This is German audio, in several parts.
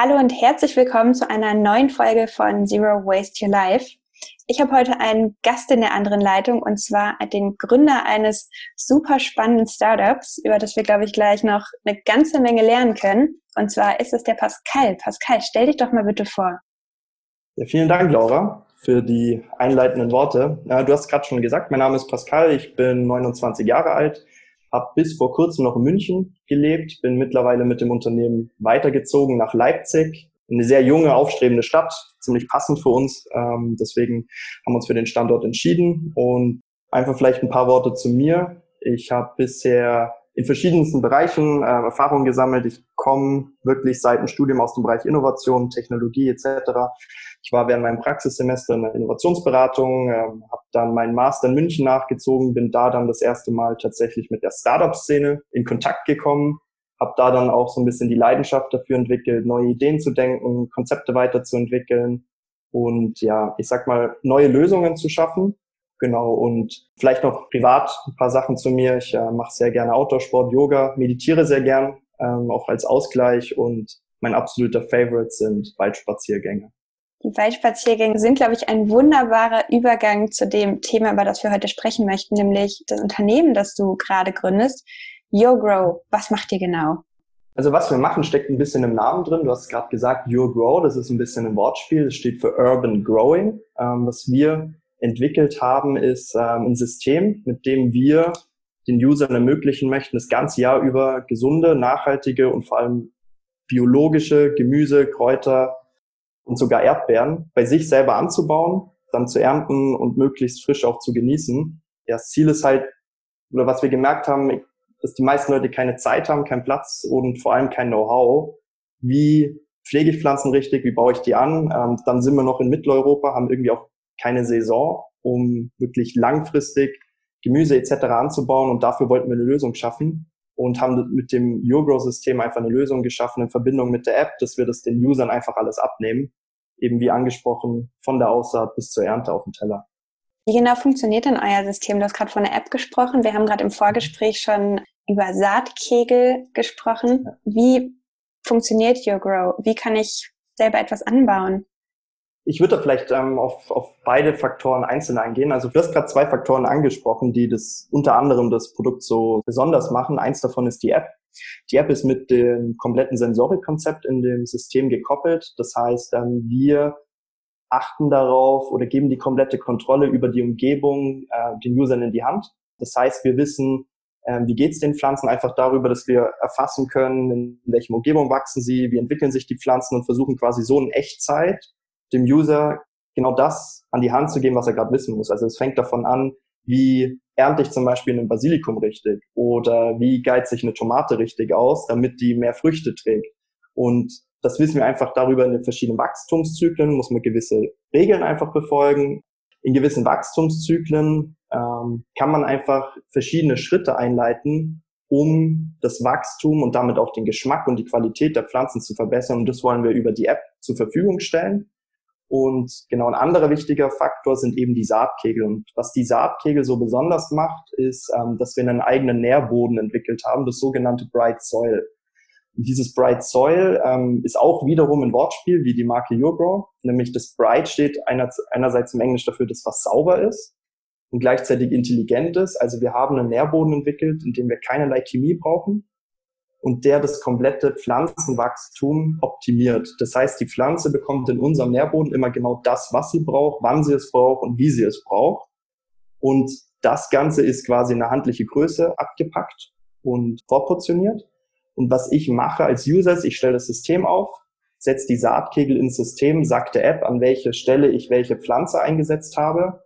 Hallo und herzlich willkommen zu einer neuen Folge von Zero Waste Your Life. Ich habe heute einen Gast in der anderen Leitung und zwar den Gründer eines super spannenden Startups, über das wir, glaube ich, gleich noch eine ganze Menge lernen können. Und zwar ist es der Pascal. Pascal, stell dich doch mal bitte vor. Ja, vielen Dank, Laura, für die einleitenden Worte. Ja, du hast gerade schon gesagt, mein Name ist Pascal, ich bin 29 Jahre alt, habe bis vor kurzem noch in München gelebt, bin mittlerweile mit dem Unternehmen weitergezogen nach Leipzig, eine sehr junge, aufstrebende Stadt, ziemlich passend für uns. Ähm, deswegen haben wir uns für den Standort entschieden. Und einfach vielleicht ein paar Worte zu mir. Ich habe bisher in verschiedensten Bereichen äh, Erfahrungen gesammelt. Ich komme wirklich seit dem Studium aus dem Bereich Innovation, Technologie etc. Ich war während meinem Praxissemester in der Innovationsberatung, ähm, habe dann meinen Master in München nachgezogen, bin da dann das erste Mal tatsächlich mit der Startup-Szene in Kontakt gekommen, habe da dann auch so ein bisschen die Leidenschaft dafür entwickelt, neue Ideen zu denken, Konzepte weiterzuentwickeln und ja, ich sag mal, neue Lösungen zu schaffen. Genau, und vielleicht noch privat ein paar Sachen zu mir. Ich äh, mache sehr gerne Outdoor-Sport, Yoga, meditiere sehr gern, ähm, auch als Ausgleich und mein absoluter Favorite sind Waldspaziergänge. Die Waldspaziergänge sind, glaube ich, ein wunderbarer Übergang zu dem Thema, über das wir heute sprechen möchten, nämlich das Unternehmen, das du gerade gründest. YoGrow, was macht ihr genau? Also was wir machen, steckt ein bisschen im Namen drin. Du hast gerade gesagt, Your Grow, das ist ein bisschen ein Wortspiel. Das steht für Urban Growing. Ähm, was wir entwickelt haben, ist ähm, ein System, mit dem wir den Usern ermöglichen möchten, das ganze Jahr über gesunde, nachhaltige und vor allem biologische Gemüse, Kräuter und sogar Erdbeeren bei sich selber anzubauen, dann zu ernten und möglichst frisch auch zu genießen. Ja, das Ziel ist halt, oder was wir gemerkt haben, dass die meisten Leute keine Zeit haben, keinen Platz und vor allem kein Know-how. Wie pflege ich Pflanzen richtig? Wie baue ich die an? Ähm, dann sind wir noch in Mitteleuropa, haben irgendwie auch keine Saison, um wirklich langfristig Gemüse etc. anzubauen und dafür wollten wir eine Lösung schaffen und haben mit dem YourGrow-System einfach eine Lösung geschaffen in Verbindung mit der App, dass wir das den Usern einfach alles abnehmen. Eben wie angesprochen, von der Aussaat bis zur Ernte auf dem Teller. Wie genau funktioniert denn euer System? Du hast gerade von der App gesprochen. Wir haben gerade im Vorgespräch schon über Saatkegel gesprochen. Wie funktioniert YourGrow? Wie kann ich selber etwas anbauen? Ich würde da vielleicht ähm, auf, auf beide Faktoren einzeln eingehen. Also du hast gerade zwei Faktoren angesprochen, die das unter anderem das Produkt so besonders machen. Eins davon ist die App. Die App ist mit dem kompletten Sensorikkonzept in dem System gekoppelt. Das heißt, ähm, wir achten darauf oder geben die komplette Kontrolle über die Umgebung äh, den Usern in die Hand. Das heißt, wir wissen, äh, wie geht's den Pflanzen, einfach darüber, dass wir erfassen können, in welcher Umgebung wachsen sie, wie entwickeln sich die Pflanzen und versuchen quasi so in Echtzeit dem User genau das an die Hand zu geben, was er gerade wissen muss. Also es fängt davon an, wie ernte ich zum Beispiel einen Basilikum richtig oder wie geizt sich eine Tomate richtig aus, damit die mehr Früchte trägt. Und das wissen wir einfach darüber in den verschiedenen Wachstumszyklen, muss man gewisse Regeln einfach befolgen. In gewissen Wachstumszyklen ähm, kann man einfach verschiedene Schritte einleiten, um das Wachstum und damit auch den Geschmack und die Qualität der Pflanzen zu verbessern. Und das wollen wir über die App zur Verfügung stellen. Und genau ein anderer wichtiger Faktor sind eben die Saatkegel. Und was die Saatkegel so besonders macht, ist, ähm, dass wir einen eigenen Nährboden entwickelt haben, das sogenannte Bright Soil. Und dieses Bright Soil ähm, ist auch wiederum ein Wortspiel wie die Marke YourGrow, nämlich das Bright steht einer, einerseits im Englisch dafür, dass was sauber ist und gleichzeitig intelligent ist. Also wir haben einen Nährboden entwickelt, in dem wir keinerlei Chemie brauchen und der das komplette Pflanzenwachstum optimiert. Das heißt, die Pflanze bekommt in unserem Nährboden immer genau das, was sie braucht, wann sie es braucht und wie sie es braucht. Und das Ganze ist quasi eine handliche Größe abgepackt und vorportioniert. Und was ich mache als User ist, ich stelle das System auf, setze die Saatkegel ins System, sagt der App, an welche Stelle ich welche Pflanze eingesetzt habe.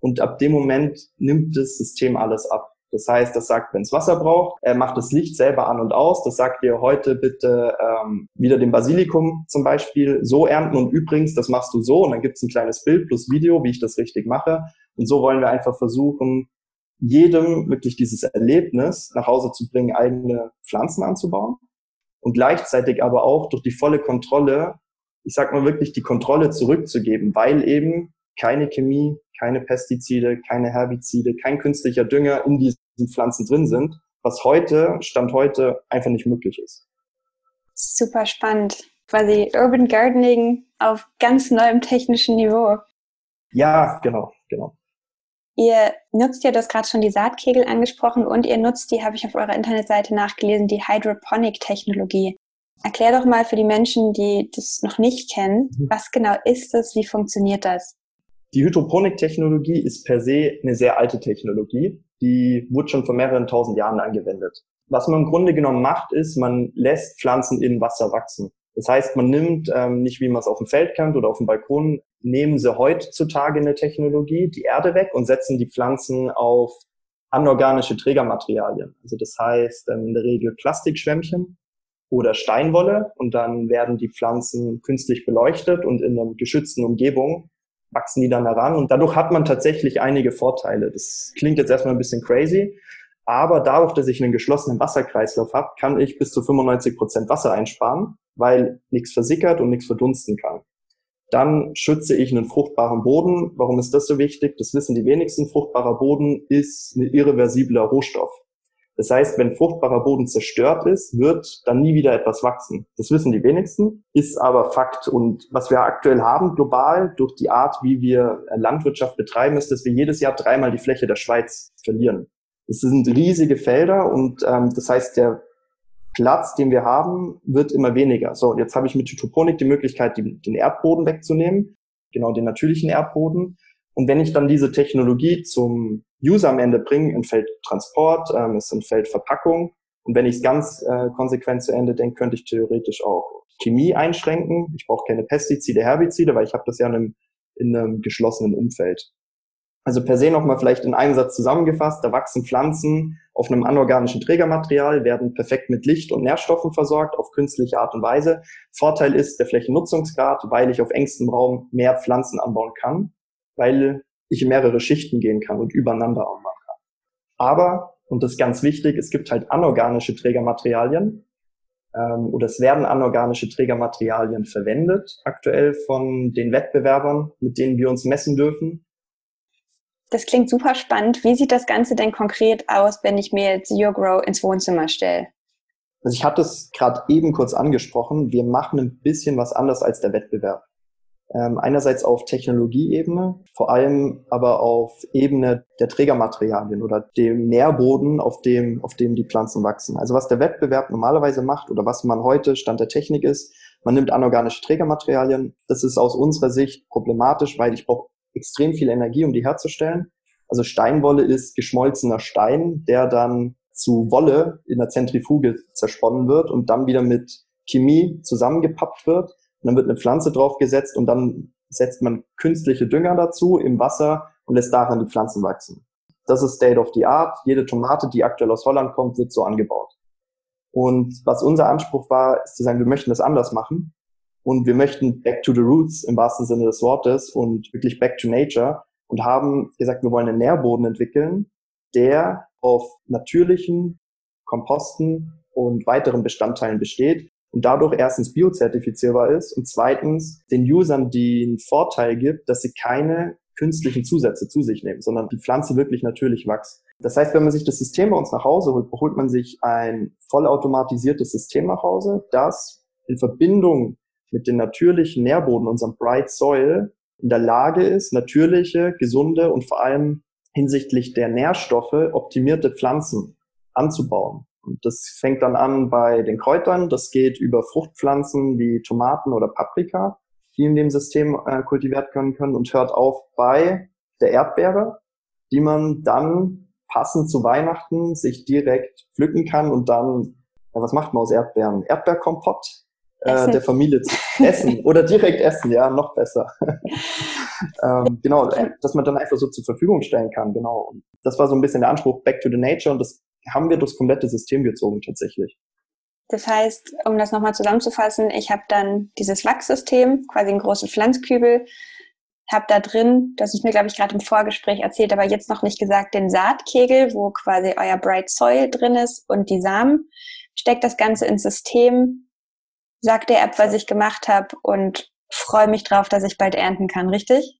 Und ab dem Moment nimmt das System alles ab. Das heißt, das sagt, wenn es Wasser braucht, er macht das Licht selber an und aus. Das sagt dir heute bitte ähm, wieder den Basilikum zum Beispiel so ernten und übrigens, das machst du so und dann gibt's ein kleines Bild plus Video, wie ich das richtig mache. Und so wollen wir einfach versuchen, jedem wirklich dieses Erlebnis nach Hause zu bringen, eigene Pflanzen anzubauen und gleichzeitig aber auch durch die volle Kontrolle, ich sag mal wirklich die Kontrolle zurückzugeben, weil eben keine Chemie, keine Pestizide, keine Herbizide, kein künstlicher Dünger in diesen Pflanzen drin sind, was heute, Stand heute, einfach nicht möglich ist. Super spannend. Quasi Urban Gardening auf ganz neuem technischen Niveau. Ja, genau, genau. Ihr nutzt ja, das gerade schon die Saatkegel angesprochen und ihr nutzt die, habe ich auf eurer Internetseite nachgelesen, die Hydroponic-Technologie. Erklär doch mal für die Menschen, die das noch nicht kennen, mhm. was genau ist das, wie funktioniert das? Die Hydroponik-Technologie ist per se eine sehr alte Technologie. Die wurde schon vor mehreren tausend Jahren angewendet. Was man im Grunde genommen macht, ist, man lässt Pflanzen in Wasser wachsen. Das heißt, man nimmt ähm, nicht, wie man es auf dem Feld kennt oder auf dem Balkon, nehmen sie heutzutage eine Technologie, die Erde weg und setzen die Pflanzen auf anorganische Trägermaterialien. Also das heißt ähm, in der Regel Plastikschwämmchen oder Steinwolle und dann werden die Pflanzen künstlich beleuchtet und in einer geschützten Umgebung wachsen die dann heran und dadurch hat man tatsächlich einige Vorteile. Das klingt jetzt erstmal ein bisschen crazy, aber dadurch, dass ich einen geschlossenen Wasserkreislauf habe, kann ich bis zu 95 Prozent Wasser einsparen, weil nichts versickert und nichts verdunsten kann. Dann schütze ich einen fruchtbaren Boden. Warum ist das so wichtig? Das wissen die wenigsten. Fruchtbarer Boden ist ein irreversibler Rohstoff. Das heißt, wenn fruchtbarer Boden zerstört ist, wird dann nie wieder etwas wachsen. Das wissen die wenigsten, ist aber Fakt. Und was wir aktuell haben global durch die Art, wie wir Landwirtschaft betreiben, ist, dass wir jedes Jahr dreimal die Fläche der Schweiz verlieren. Es sind riesige Felder und ähm, das heißt, der Platz, den wir haben, wird immer weniger. So, jetzt habe ich mit Hydroponik die Möglichkeit, den Erdboden wegzunehmen, genau den natürlichen Erdboden. Und wenn ich dann diese Technologie zum User am Ende bringen, entfällt Transport, ähm, es entfällt Verpackung. Und wenn ich es ganz äh, konsequent zu Ende denke, könnte ich theoretisch auch Chemie einschränken. Ich brauche keine Pestizide, Herbizide, weil ich habe das ja in einem, in einem geschlossenen Umfeld. Also per se nochmal vielleicht in einem Satz zusammengefasst, da wachsen Pflanzen auf einem anorganischen Trägermaterial, werden perfekt mit Licht und Nährstoffen versorgt, auf künstliche Art und Weise. Vorteil ist der Flächennutzungsgrad, weil ich auf engstem Raum mehr Pflanzen anbauen kann, weil ich in mehrere Schichten gehen kann und übereinander anbauen kann. Aber, und das ist ganz wichtig, es gibt halt anorganische Trägermaterialien ähm, oder es werden anorganische Trägermaterialien verwendet aktuell von den Wettbewerbern, mit denen wir uns messen dürfen. Das klingt super spannend. Wie sieht das Ganze denn konkret aus, wenn ich mir jetzt Your Grow ins Wohnzimmer stelle? Also ich hatte es gerade eben kurz angesprochen. Wir machen ein bisschen was anders als der Wettbewerb. Ähm, einerseits auf Technologieebene, vor allem aber auf Ebene der Trägermaterialien oder dem Nährboden, auf dem, auf dem die Pflanzen wachsen. Also was der Wettbewerb normalerweise macht oder was man heute Stand der Technik ist, man nimmt anorganische Trägermaterialien. Das ist aus unserer Sicht problematisch, weil ich brauche extrem viel Energie, um die herzustellen. Also Steinwolle ist geschmolzener Stein, der dann zu Wolle in der Zentrifuge zersponnen wird und dann wieder mit Chemie zusammengepappt wird dann wird eine Pflanze draufgesetzt und dann setzt man künstliche Dünger dazu im Wasser und lässt daran die Pflanzen wachsen. Das ist State of the Art. Jede Tomate, die aktuell aus Holland kommt, wird so angebaut. Und was unser Anspruch war, ist zu sagen, wir möchten das anders machen. Und wir möchten back to the roots im wahrsten Sinne des Wortes und wirklich back to nature und haben gesagt, wir wollen einen Nährboden entwickeln, der auf natürlichen Komposten und weiteren Bestandteilen besteht, und dadurch erstens biozertifizierbar ist und zweitens den Usern den Vorteil gibt, dass sie keine künstlichen Zusätze zu sich nehmen, sondern die Pflanze wirklich natürlich wächst. Das heißt, wenn man sich das System bei uns nach Hause holt, holt man sich ein vollautomatisiertes System nach Hause, das in Verbindung mit dem natürlichen Nährboden, unserem Bright Soil, in der Lage ist, natürliche, gesunde und vor allem hinsichtlich der Nährstoffe optimierte Pflanzen anzubauen. Und das fängt dann an bei den Kräutern, das geht über Fruchtpflanzen wie Tomaten oder Paprika, die in dem System äh, kultiviert werden können und hört auf bei der Erdbeere, die man dann passend zu Weihnachten sich direkt pflücken kann und dann, ja, was macht man aus Erdbeeren? Erdbeerkompott äh, der Familie zu essen oder direkt essen, ja, noch besser. ähm, genau, dass man dann einfach so zur Verfügung stellen kann, genau. Und das war so ein bisschen der Anspruch Back to the Nature und das haben wir das komplette System gezogen tatsächlich. Das heißt, um das nochmal zusammenzufassen, ich habe dann dieses Wachssystem, quasi einen großen Pflanzkübel, habe da drin, das ist mir, glaube ich, gerade im Vorgespräch erzählt, aber jetzt noch nicht gesagt, den Saatkegel, wo quasi euer Bright Soil drin ist und die Samen. Steckt das Ganze ins System, sagt der App, was ich gemacht habe und freue mich drauf, dass ich bald ernten kann, richtig?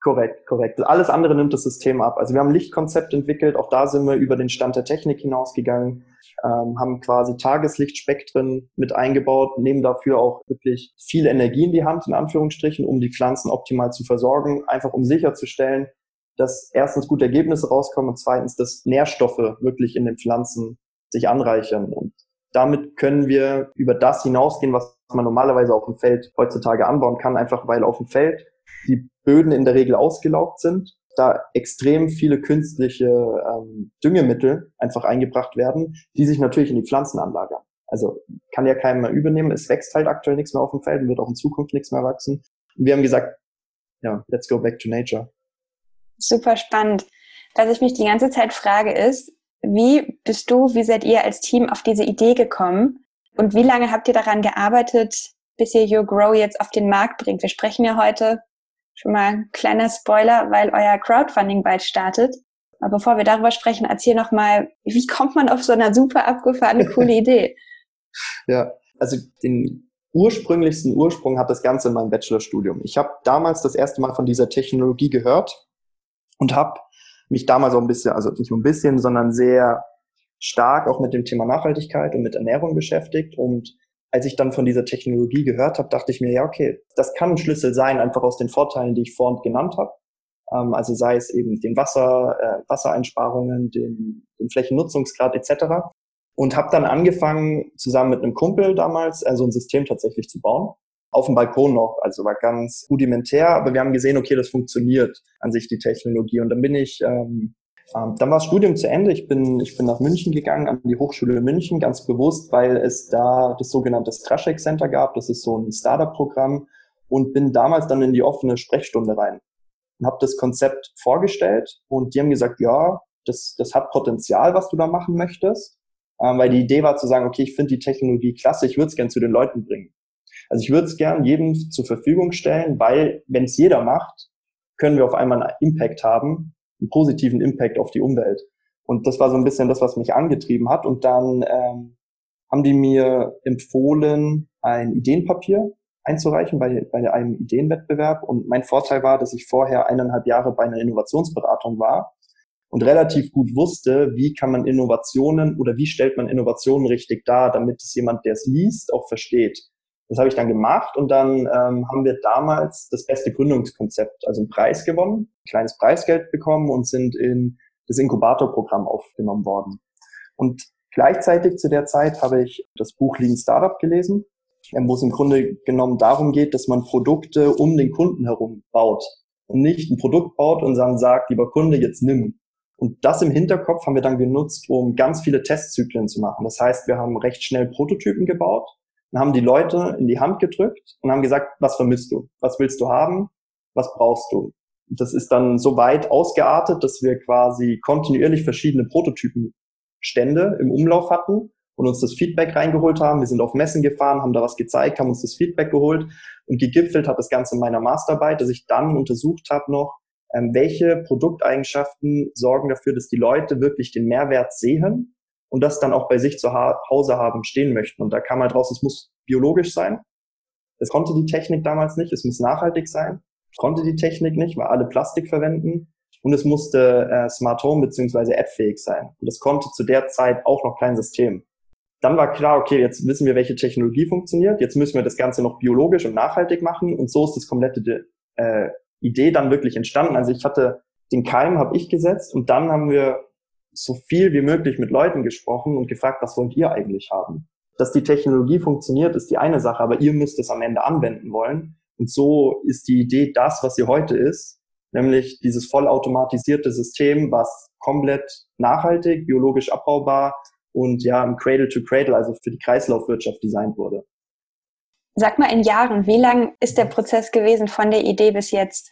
Korrekt, korrekt. Alles andere nimmt das System ab. Also wir haben ein Lichtkonzept entwickelt, auch da sind wir über den Stand der Technik hinausgegangen. ähm, haben quasi Tageslichtspektren mit eingebaut, nehmen dafür auch wirklich viel Energie in die Hand, in Anführungsstrichen, um die Pflanzen optimal zu versorgen, einfach um sicherzustellen, dass erstens gute Ergebnisse rauskommen und zweitens, dass Nährstoffe wirklich in den Pflanzen sich anreichern. Und damit können wir über das hinausgehen, was man normalerweise auf dem Feld heutzutage anbauen kann, einfach weil auf dem Feld die Böden in der Regel ausgelaugt sind, da extrem viele künstliche ähm, Düngemittel einfach eingebracht werden, die sich natürlich in die Pflanzen anlagern. Also kann ja keiner mehr übernehmen. Es wächst halt aktuell nichts mehr auf dem Feld und wird auch in Zukunft nichts mehr wachsen. Und wir haben gesagt, ja, let's go back to nature. Super spannend. Was ich mich die ganze Zeit frage ist, wie bist du, wie seid ihr als Team auf diese Idee gekommen? Und wie lange habt ihr daran gearbeitet, bis ihr Your Grow jetzt auf den Markt bringt? Wir sprechen ja heute schon mal ein kleiner Spoiler, weil euer Crowdfunding bald startet. Aber bevor wir darüber sprechen, erzähl noch mal, wie kommt man auf so eine super abgefahrene, coole Idee? ja, also den ursprünglichsten Ursprung hat das Ganze in meinem Bachelorstudium. Ich habe damals das erste Mal von dieser Technologie gehört und habe mich damals auch ein bisschen, also nicht nur ein bisschen, sondern sehr stark auch mit dem Thema Nachhaltigkeit und mit Ernährung beschäftigt. Und als ich dann von dieser Technologie gehört habe, dachte ich mir, ja, okay, das kann ein Schlüssel sein, einfach aus den Vorteilen, die ich vorhin genannt habe. Ähm, also sei es eben den Wasser, äh, Wassereinsparungen, den, den Flächennutzungsgrad etc. Und habe dann angefangen, zusammen mit einem Kumpel damals äh, so ein System tatsächlich zu bauen auf dem Balkon noch. Also war ganz rudimentär, aber wir haben gesehen, okay, das funktioniert an sich die Technologie. Und dann bin ich, ähm, ähm, dann war das Studium zu Ende. Ich bin, ich bin nach München gegangen, an die Hochschule München, ganz bewusst, weil es da das sogenannte Straschek Center gab. Das ist so ein Startup-Programm und bin damals dann in die offene Sprechstunde rein und habe das Konzept vorgestellt und die haben gesagt, ja, das, das hat Potenzial, was du da machen möchtest. Ähm, weil die Idee war zu sagen, okay, ich finde die Technologie klasse, ich würde es gern zu den Leuten bringen. Also ich würde es gern jedem zur Verfügung stellen, weil wenn es jeder macht, können wir auf einmal einen Impact haben, einen positiven Impact auf die Umwelt. Und das war so ein bisschen das, was mich angetrieben hat. Und dann ähm, haben die mir empfohlen, ein Ideenpapier einzureichen bei, bei einem Ideenwettbewerb. Und mein Vorteil war, dass ich vorher eineinhalb Jahre bei einer Innovationsberatung war und relativ gut wusste, wie kann man Innovationen oder wie stellt man Innovationen richtig dar, damit es jemand, der es liest, auch versteht. Das habe ich dann gemacht und dann ähm, haben wir damals das beste Gründungskonzept, also einen Preis gewonnen, ein kleines Preisgeld bekommen und sind in das Inkubatorprogramm aufgenommen worden. Und gleichzeitig zu der Zeit habe ich das Buch Lean Startup gelesen, ähm, wo es im Grunde genommen darum geht, dass man Produkte um den Kunden herum baut und nicht ein Produkt baut und dann sagt, lieber Kunde, jetzt nimm. Und das im Hinterkopf haben wir dann genutzt, um ganz viele Testzyklen zu machen. Das heißt, wir haben recht schnell Prototypen gebaut, und haben die Leute in die Hand gedrückt und haben gesagt, was vermisst du? Was willst du haben? Was brauchst du? Das ist dann so weit ausgeartet, dass wir quasi kontinuierlich verschiedene Prototypenstände im Umlauf hatten und uns das Feedback reingeholt haben. Wir sind auf Messen gefahren, haben da was gezeigt, haben uns das Feedback geholt und gegipfelt hat das Ganze in meiner Masterarbeit, dass ich dann untersucht habe noch, ähm, welche Produkteigenschaften sorgen dafür, dass die Leute wirklich den Mehrwert sehen und das dann auch bei sich zu Hause haben, stehen möchten. Und da kam halt raus, es muss biologisch sein. Das konnte die Technik damals nicht. Es muss nachhaltig sein. Konnte die Technik nicht, weil alle Plastik verwenden. Und es musste äh, Smart Home beziehungsweise App-fähig sein. Und das konnte zu der Zeit auch noch kein System. Dann war klar, okay, jetzt wissen wir, welche Technologie funktioniert. Jetzt müssen wir das Ganze noch biologisch und nachhaltig machen. Und so ist das komplette äh, Idee dann wirklich entstanden. Also ich hatte den Keim habe ich gesetzt und dann haben wir so viel wie möglich mit Leuten gesprochen und gefragt, was wollt ihr eigentlich haben? Dass die Technologie funktioniert, ist die eine Sache, aber ihr müsst es am Ende anwenden wollen. Und so ist die Idee das, was sie heute ist, nämlich dieses vollautomatisierte System, was komplett nachhaltig, biologisch abbaubar und ja im Cradle to Cradle, also für die Kreislaufwirtschaft designt wurde. Sag mal in Jahren, wie lang ist der Prozess gewesen von der Idee bis jetzt?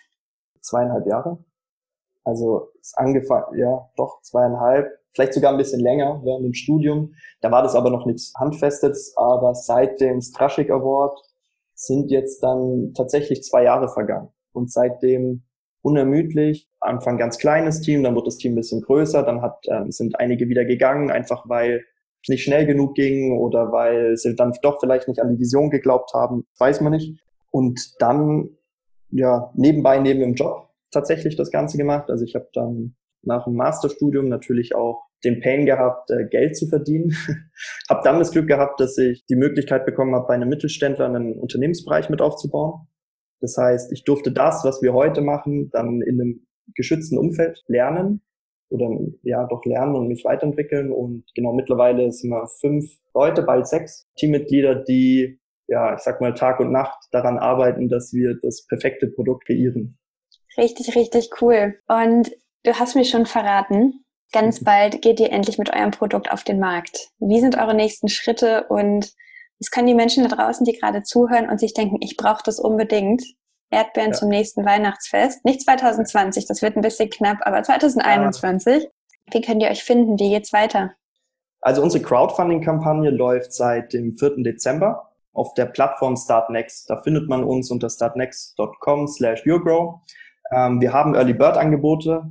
Zweieinhalb Jahre. Also es angefangen, ja, doch zweieinhalb, vielleicht sogar ein bisschen länger während dem Studium. Da war das aber noch nichts Handfestes, aber seit dem Straschik Award sind jetzt dann tatsächlich zwei Jahre vergangen. Und seitdem unermüdlich, Anfang ganz kleines Team, dann wird das Team ein bisschen größer, dann hat, ähm, sind einige wieder gegangen, einfach weil es nicht schnell genug ging oder weil sie dann doch vielleicht nicht an die Vision geglaubt haben, weiß man nicht. Und dann, ja, nebenbei neben dem Job tatsächlich das Ganze gemacht. Also ich habe dann nach dem Masterstudium natürlich auch den Pain gehabt, äh, Geld zu verdienen. habe dann das Glück gehabt, dass ich die Möglichkeit bekommen habe, bei einem Mittelständler einen Unternehmensbereich mit aufzubauen. Das heißt, ich durfte das, was wir heute machen, dann in einem geschützten Umfeld lernen oder ja doch lernen und mich weiterentwickeln. Und genau mittlerweile sind wir fünf Leute, bald sechs Teammitglieder, die ja, ich sag mal, Tag und Nacht daran arbeiten, dass wir das perfekte Produkt kreieren. Richtig, richtig cool. Und du hast mir schon verraten, ganz mhm. bald geht ihr endlich mit eurem Produkt auf den Markt. Wie sind eure nächsten Schritte und was können die Menschen da draußen, die gerade zuhören und sich denken, ich brauche das unbedingt? Erdbeeren ja. zum nächsten Weihnachtsfest. Nicht 2020, das wird ein bisschen knapp, aber 2021. Ja. Wie könnt ihr euch finden? Wie geht's weiter? Also unsere Crowdfunding-Kampagne läuft seit dem 4. Dezember auf der Plattform Startnext. Da findet man uns unter startnext.com slash yourgrow. Ähm, wir haben Early Bird Angebote.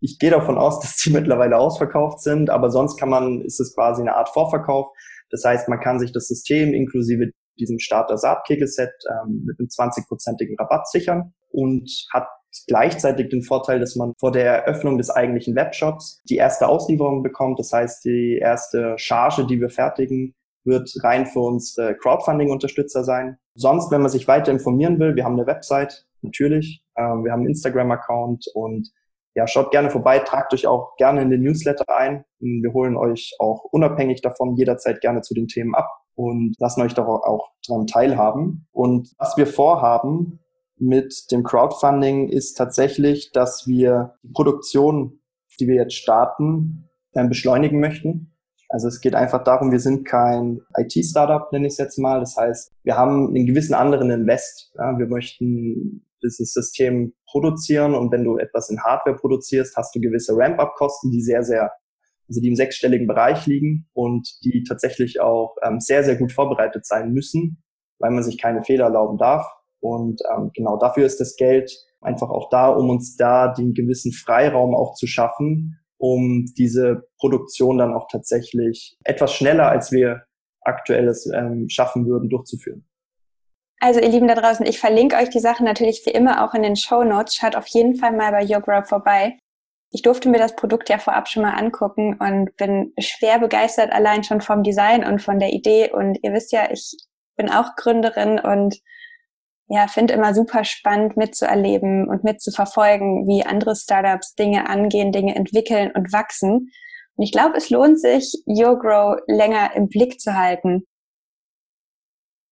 Ich gehe davon aus, dass die mittlerweile ausverkauft sind, aber sonst kann man, ist es quasi eine Art Vorverkauf. Das heißt, man kann sich das System inklusive diesem Starter Saat-Kegelset ähm, mit einem 20-prozentigen Rabatt sichern und hat gleichzeitig den Vorteil, dass man vor der Eröffnung des eigentlichen Webshops die erste Auslieferung bekommt. Das heißt, die erste Charge, die wir fertigen, wird rein für unsere Crowdfunding-Unterstützer sein. Sonst, wenn man sich weiter informieren will, wir haben eine Website, natürlich. Ähm, wir haben einen Instagram-Account und ja, schaut gerne vorbei, tragt euch auch gerne in den Newsletter ein. Wir holen euch auch unabhängig davon jederzeit gerne zu den Themen ab und lassen euch doch auch daran teilhaben. Und was wir vorhaben mit dem Crowdfunding ist tatsächlich, dass wir die Produktion, die wir jetzt starten, beschleunigen möchten. Also es geht einfach darum, wir sind kein IT-Startup, nenne ich es jetzt mal. Das heißt, wir haben einen gewissen anderen Invest. Ja, wir möchten dieses System produzieren und wenn du etwas in Hardware produzierst, hast du gewisse Ramp-up-Kosten, die sehr, sehr, also die im sechsstelligen Bereich liegen und die tatsächlich auch ähm, sehr, sehr gut vorbereitet sein müssen, weil man sich keine Fehler erlauben darf. Und ähm, genau dafür ist das Geld einfach auch da, um uns da den gewissen Freiraum auch zu schaffen, um diese Produktion dann auch tatsächlich etwas schneller, als wir aktuell es ähm, schaffen würden, durchzuführen. Also ihr Lieben da draußen, ich verlinke euch die Sachen natürlich wie immer auch in den Show Notes. Schaut auf jeden Fall mal bei YourGrow vorbei. Ich durfte mir das Produkt ja vorab schon mal angucken und bin schwer begeistert allein schon vom Design und von der Idee. Und ihr wisst ja, ich bin auch Gründerin und ja, finde immer super spannend mitzuerleben und mitzuverfolgen, wie andere Startups Dinge angehen, Dinge entwickeln und wachsen. Und ich glaube, es lohnt sich, YourGrow länger im Blick zu halten.